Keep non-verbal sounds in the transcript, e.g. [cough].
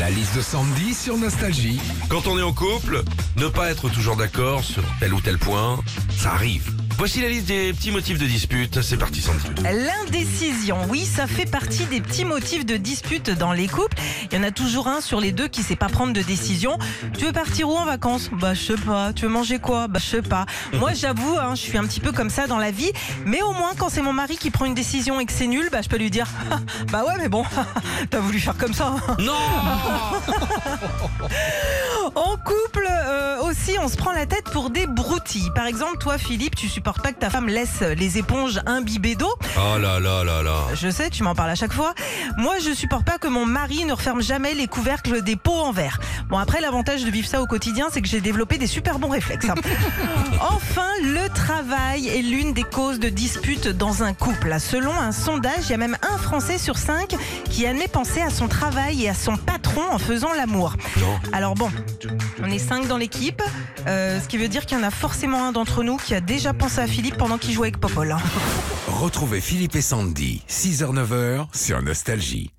La liste de Sandy sur Nostalgie. Quand on est en couple, ne pas être toujours d'accord sur tel ou tel point, ça arrive. Voici la liste des petits motifs de dispute. C'est parti, Sandy. L'indécision, oui, ça fait partie des petits motifs de dispute dans les couples. Il y en a toujours un sur les deux qui sait pas prendre de décision. Tu veux partir où en vacances? Bah je sais pas. Tu veux manger quoi? Bah je sais pas. Moi j'avoue, hein, je suis un petit peu comme ça dans la vie, mais au moins quand c'est mon mari qui prend une décision et que c'est nul, bah je peux lui dire [laughs] bah ouais mais bon, [laughs] t'as voulu faire comme ça. hein. Non [laughs] aussi, on se prend la tête pour des broutilles. Par exemple, toi Philippe, tu supportes pas que ta femme laisse les éponges imbibées d'eau. Oh là là là là. Je sais, tu m'en parles à chaque fois. Moi, je supporte pas que mon mari ne referme jamais les couvercles des pots en verre. Bon, après, l'avantage de vivre ça au quotidien, c'est que j'ai développé des super bons réflexes. hein. [laughs] enfin, le travail est l'une des causes de disputes dans un couple. Selon un sondage, il y a même un Français sur cinq qui admet penser à son travail et à son patron en faisant l'amour. Alors bon, on est cinq dans l'équipe, euh, ce qui veut dire qu'il y en a forcément un d'entre nous qui a déjà pensé à Philippe pendant qu'il jouait avec Popol. Retrouvez Philippe et Sandy, 6h-9h sur Nostalgie.